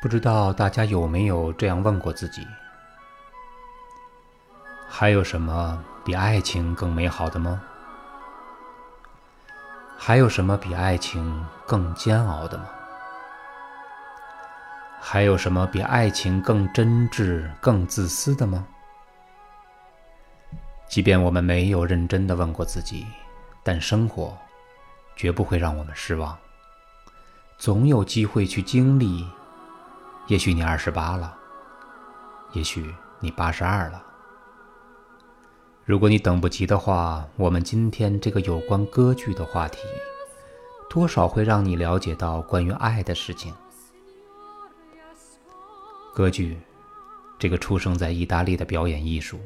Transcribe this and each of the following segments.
不知道大家有没有这样问过自己：还有什么比爱情更美好的吗？还有什么比爱情更煎熬的吗？还有什么比爱情更真挚、更自私的吗？即便我们没有认真的问过自己，但生活绝不会让我们失望，总有机会去经历。也许你二十八了，也许你八十二了。如果你等不及的话，我们今天这个有关歌剧的话题，多少会让你了解到关于爱的事情。歌剧，这个出生在意大利的表演艺术，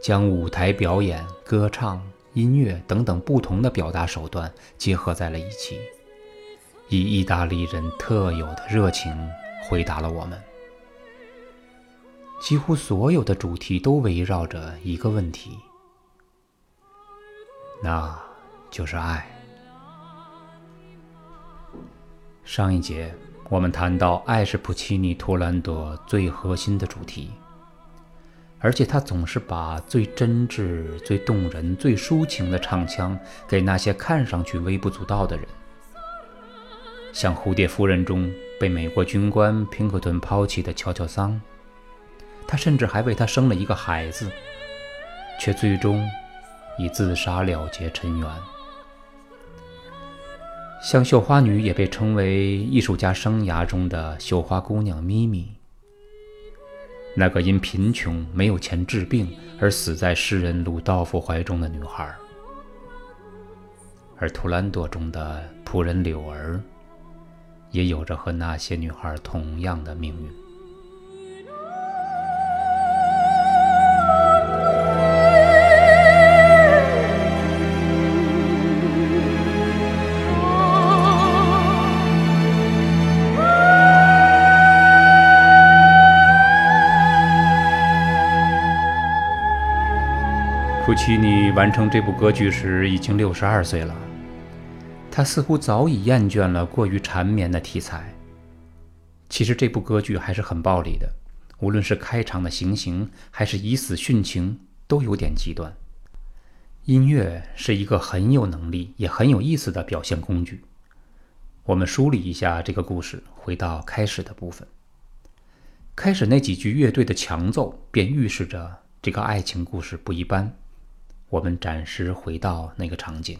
将舞台表演、歌唱、音乐等等不同的表达手段结合在了一起，以意大利人特有的热情。回答了我们。几乎所有的主题都围绕着一个问题，那就是爱。上一节我们谈到，爱是普契尼、图兰朵最核心的主题，而且他总是把最真挚、最动人、最抒情的唱腔给那些看上去微不足道的人，像《蝴蝶夫人》中。被美国军官平克顿抛弃的乔乔桑，他甚至还为他生了一个孩子，却最终以自杀了结尘缘。像绣花女也被称为艺术家生涯中的绣花姑娘咪咪，那个因贫穷没有钱治病而死在诗人鲁道夫怀中的女孩，而图兰朵中的仆人柳儿。也有着和那些女孩同样的命运。普契尼完成这部歌剧时已经六十二岁了。他似乎早已厌倦了过于缠绵的题材。其实这部歌剧还是很暴力的，无论是开场的行刑，还是以死殉情，都有点极端。音乐是一个很有能力也很有意思的表现工具。我们梳理一下这个故事，回到开始的部分。开始那几句乐队的强奏，便预示着这个爱情故事不一般。我们暂时回到那个场景。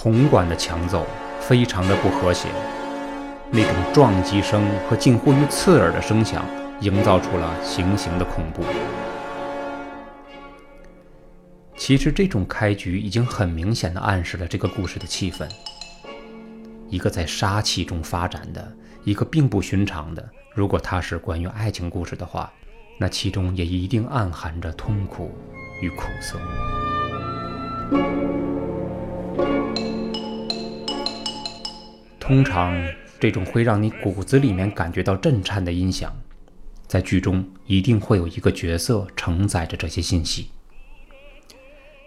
铜管的强奏非常的不和谐，那种撞击声和近乎于刺耳的声响，营造出了行刑的恐怖。其实这种开局已经很明显的暗示了这个故事的气氛：一个在杀气中发展的，一个并不寻常的。如果它是关于爱情故事的话，那其中也一定暗含着痛苦与苦涩。通常，这种会让你骨子里面感觉到震颤的音响，在剧中一定会有一个角色承载着这些信息。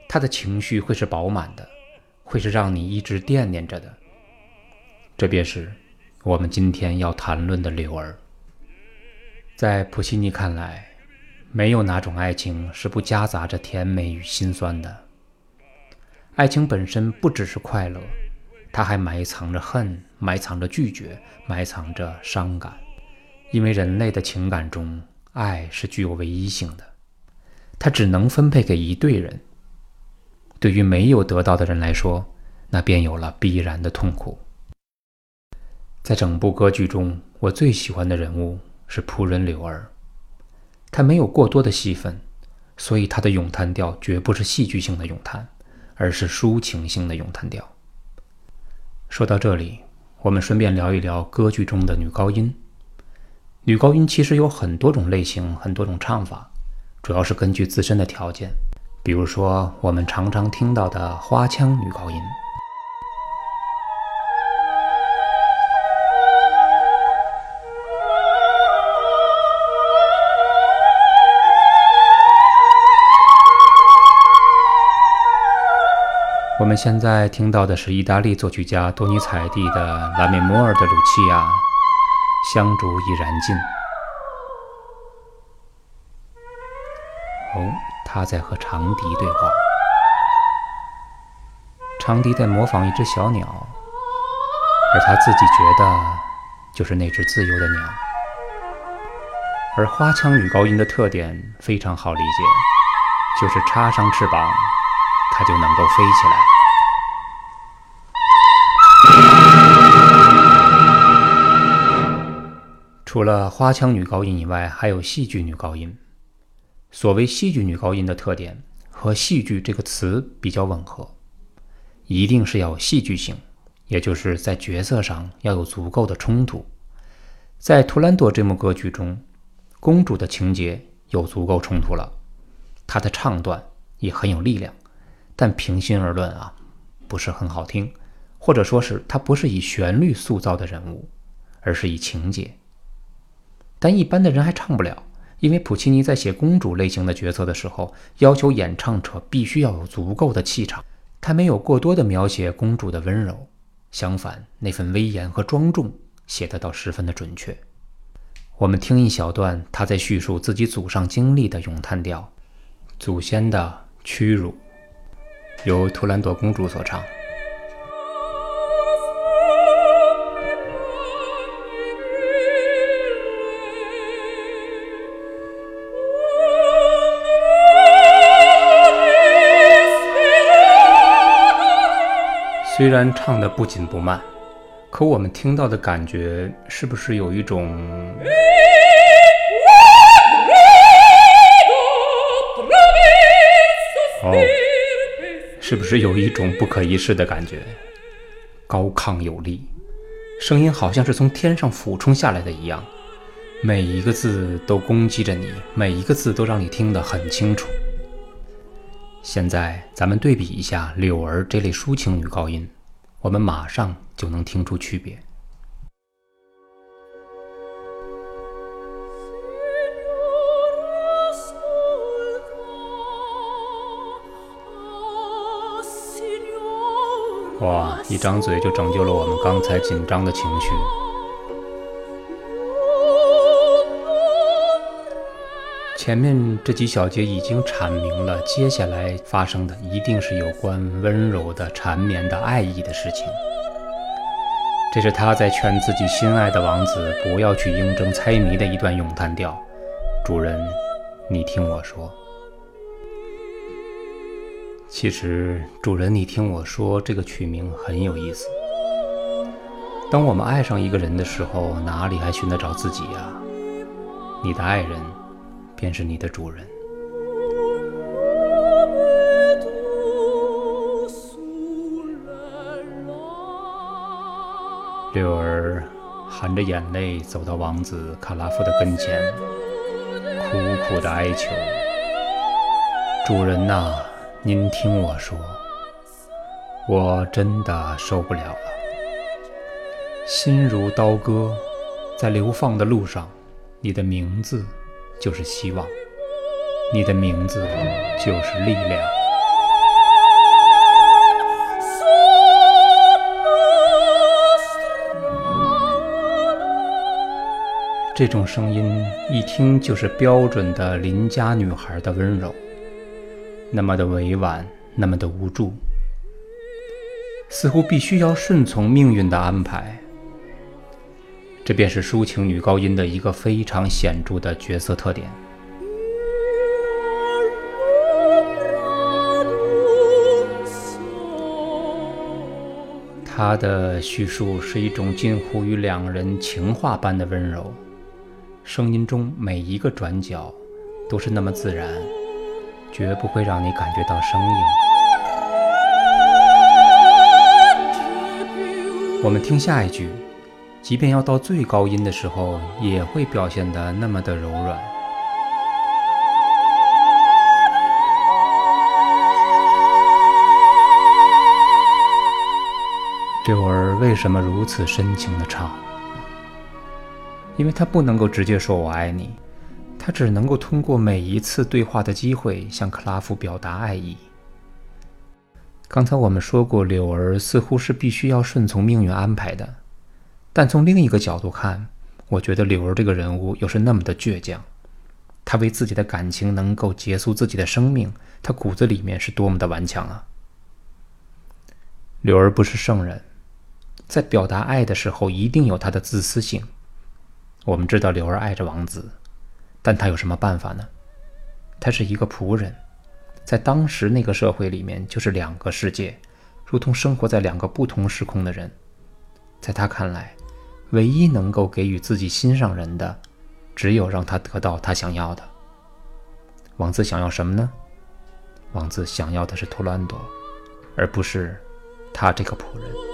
他的情绪会是饱满的，会是让你一直惦念着的。这便是我们今天要谈论的柳儿。在普西尼看来，没有哪种爱情是不夹杂着甜美与心酸的。爱情本身不只是快乐。它还埋藏着恨，埋藏着拒绝，埋藏着伤感，因为人类的情感中，爱是具有唯一性的，它只能分配给一对人。对于没有得到的人来说，那便有了必然的痛苦。在整部歌剧中，我最喜欢的人物是仆人柳儿，他没有过多的戏份，所以他的咏叹调绝不是戏剧性的咏叹，而是抒情性的咏叹调。说到这里，我们顺便聊一聊歌剧中的女高音。女高音其实有很多种类型，很多种唱法，主要是根据自身的条件。比如说，我们常常听到的花腔女高音。我们现在听到的是意大利作曲家多尼采蒂的《拉美摩尔的鲁契亚》，香烛已燃尽。哦，他在和长笛对话，长笛在模仿一只小鸟，而他自己觉得就是那只自由的鸟。而花腔女高音的特点非常好理解，就是插上翅膀，它就能够飞起来。除了花腔女高音以外，还有戏剧女高音。所谓戏剧女高音的特点，和“戏剧”这个词比较吻合，一定是要戏剧性，也就是在角色上要有足够的冲突。在《图兰朵》这幕歌剧中，公主的情节有足够冲突了，她的唱段也很有力量，但平心而论啊，不是很好听，或者说是她不是以旋律塑造的人物，而是以情节。但一般的人还唱不了，因为普契尼在写公主类型的角色的时候，要求演唱者必须要有足够的气场。他没有过多的描写公主的温柔，相反，那份威严和庄重写得倒十分的准确。我们听一小段他在叙述自己祖上经历的咏叹调，《祖先的屈辱》，由图兰朵公主所唱。虽然唱的不紧不慢，可我们听到的感觉是不是有一种……哦，是不是有一种不可一世的感觉？高亢有力，声音好像是从天上俯冲下来的一样，每一个字都攻击着你，每一个字都让你听得很清楚。现在咱们对比一下柳儿这类抒情女高音，我们马上就能听出区别。哇！一张嘴就拯救了我们刚才紧张的情绪。前面这几小节已经阐明了，接下来发生的一定是有关温柔的、缠绵的爱意的事情。这是他在劝自己心爱的王子不要去应征猜谜的一段咏叹调。主人，你听我说。其实，主人，你听我说，这个曲名很有意思。当我们爱上一个人的时候，哪里还寻得着自己呀？你的爱人。便是你的主人。柳儿含着眼泪走到王子卡拉夫的跟前，苦苦的哀求：“主人呐，您听我说，我真的受不了了。心如刀割，在流放的路上，你的名字。”就是希望，你的名字就是力量。这种声音一听就是标准的邻家女孩的温柔，那么的委婉，那么的无助，似乎必须要顺从命运的安排。这便是抒情女高音的一个非常显著的角色特点。她的叙述是一种近乎于两人情话般的温柔，声音中每一个转角都是那么自然，绝不会让你感觉到生硬。我们听下一句。即便要到最高音的时候，也会表现得那么的柔软。柳儿为什么如此深情的唱？因为他不能够直接说我爱你，他只能够通过每一次对话的机会向克拉夫表达爱意。刚才我们说过，柳儿似乎是必须要顺从命运安排的，但从另一个角度看，我觉得柳儿这个人物又是那么的倔强。他为自己的感情能够结束自己的生命，他骨子里面是多么的顽强啊！柳儿不是圣人，在表达爱的时候一定有他的自私性。我们知道柳儿爱着王子，但他有什么办法呢？他是一个仆人。在当时那个社会里面，就是两个世界，如同生活在两个不同时空的人。在他看来，唯一能够给予自己心上人的，只有让他得到他想要的。王子想要什么呢？王子想要的是图兰朵，而不是他这个仆人。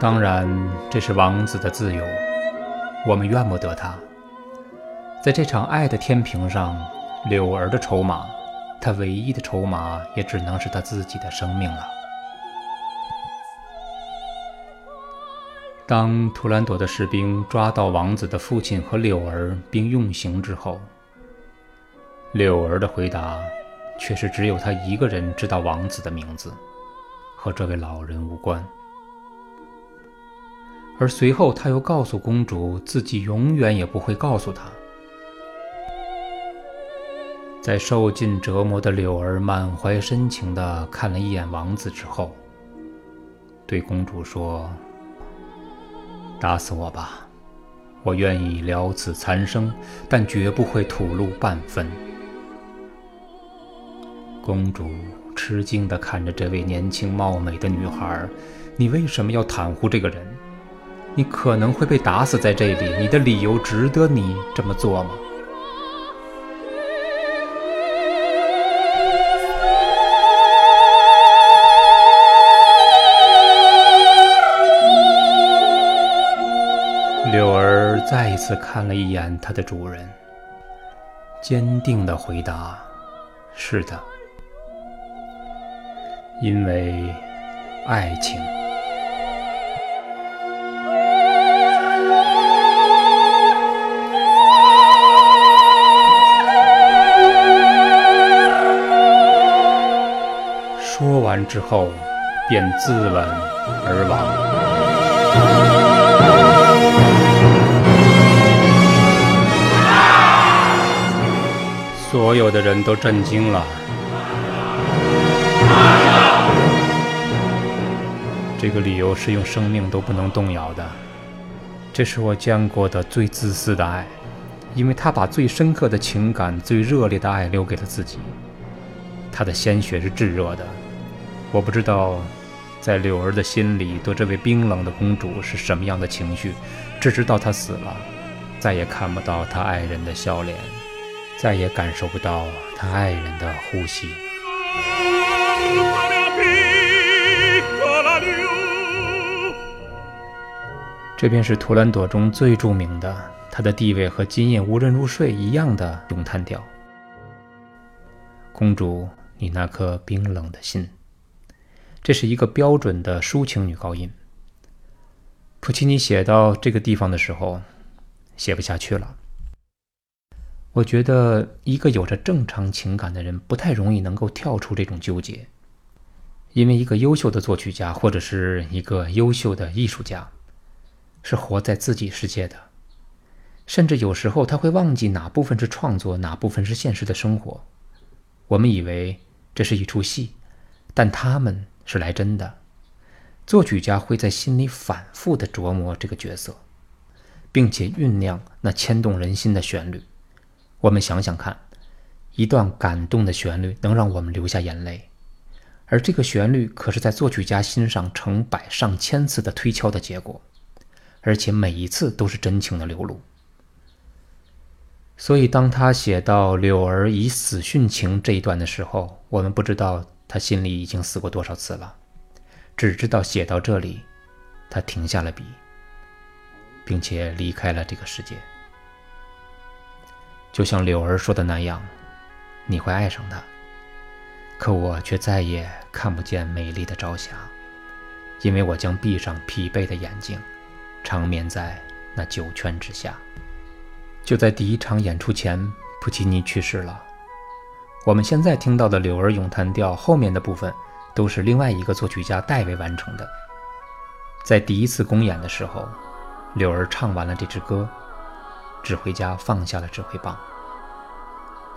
当然，这是王子的自由，我们怨不得他。在这场爱的天平上，柳儿的筹码，他唯一的筹码，也只能是他自己的生命了。当图兰朵的士兵抓到王子的父亲和柳儿，并用刑之后，柳儿的回答却是只有他一个人知道王子的名字，和这位老人无关。而随后，他又告诉公主，自己永远也不会告诉她。在受尽折磨的柳儿满怀深情地看了一眼王子之后，对公主说：“打死我吧，我愿意了此残生，但绝不会吐露半分。”公主吃惊地看着这位年轻貌美的女孩：“你为什么要袒护这个人？”你可能会被打死在这里，你的理由值得你这么做吗？柳儿再一次看了一眼她的主人，坚定的回答：“是的，因为爱情。”之后，便自刎而亡。所有的人都震惊了。这个理由是用生命都不能动摇的。这是我见过的最自私的爱，因为他把最深刻的情感、最热烈的爱留给了自己。他的鲜血是炙热的。我不知道，在柳儿的心里，对这位冰冷的公主是什么样的情绪，只知道她死了，再也看不到她爱人的笑脸，再也感受不到她爱人的呼吸。这便是图兰朵中最著名的，她的地位和今夜无人入睡一样的咏叹调。公主，你那颗冰冷的心。这是一个标准的抒情女高音。普契尼写到这个地方的时候，写不下去了。我觉得一个有着正常情感的人不太容易能够跳出这种纠结，因为一个优秀的作曲家或者是一个优秀的艺术家，是活在自己世界的，甚至有时候他会忘记哪部分是创作，哪部分是现实的生活。我们以为这是一出戏，但他们。是来真的，作曲家会在心里反复的琢磨这个角色，并且酝酿那牵动人心的旋律。我们想想看，一段感动的旋律能让我们流下眼泪，而这个旋律可是在作曲家心上成百上千次的推敲的结果，而且每一次都是真情的流露。所以，当他写到“柳儿以死殉情”这一段的时候，我们不知道。他心里已经死过多少次了，只知道写到这里，他停下了笔，并且离开了这个世界。就像柳儿说的那样，你会爱上他，可我却再也看不见美丽的朝霞，因为我将闭上疲惫的眼睛，长眠在那酒圈之下。就在第一场演出前，普契尼去世了。我们现在听到的《柳儿咏叹调》后面的部分，都是另外一个作曲家代为完成的。在第一次公演的时候，柳儿唱完了这支歌，指挥家放下了指挥棒，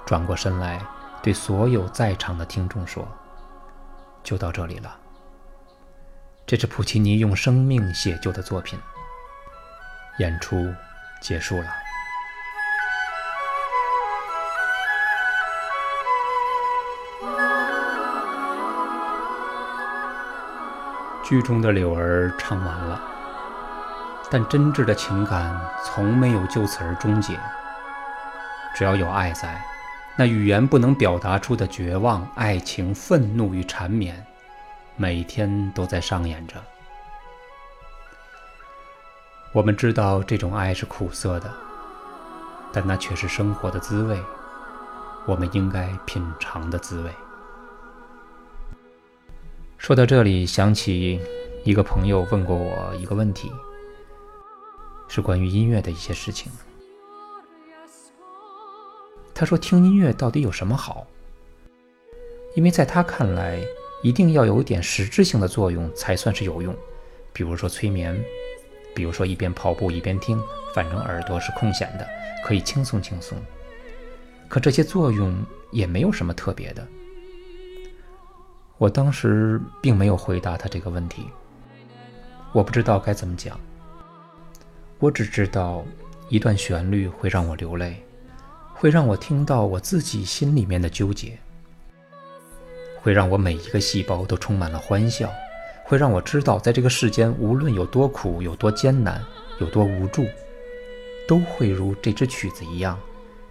转过身来对所有在场的听众说：“就到这里了。”这是普契尼用生命写就的作品。演出结束了。剧中的柳儿唱完了，但真挚的情感从没有就此而终结。只要有爱在，那语言不能表达出的绝望、爱情、愤怒与缠绵。每天都在上演着。我们知道这种爱是苦涩的，但那却是生活的滋味，我们应该品尝的滋味。说到这里，想起一个朋友问过我一个问题，是关于音乐的一些事情。他说：“听音乐到底有什么好？”因为在他看来。一定要有点实质性的作用才算是有用，比如说催眠，比如说一边跑步一边听，反正耳朵是空闲的，可以轻松轻松。可这些作用也没有什么特别的。我当时并没有回答他这个问题，我不知道该怎么讲。我只知道，一段旋律会让我流泪，会让我听到我自己心里面的纠结。会让我每一个细胞都充满了欢笑，会让我知道，在这个世间，无论有多苦、有多艰难、有多无助，都会如这支曲子一样，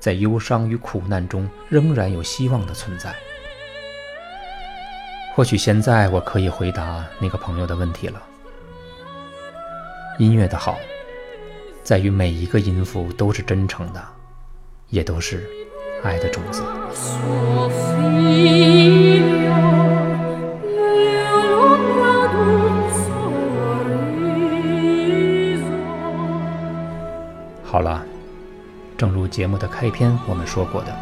在忧伤与苦难中仍然有希望的存在。或许现在我可以回答那个朋友的问题了：音乐的好，在于每一个音符都是真诚的，也都是爱的种子。好了，正如节目的开篇我们说过的，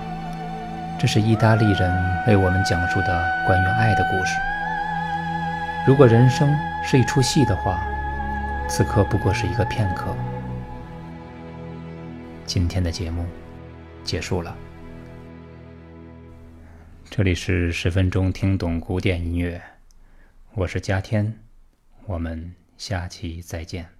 这是意大利人为我们讲述的关于爱的故事。如果人生是一出戏的话，此刻不过是一个片刻。今天的节目结束了，这里是十分钟听懂古典音乐，我是嘉天，我们下期再见。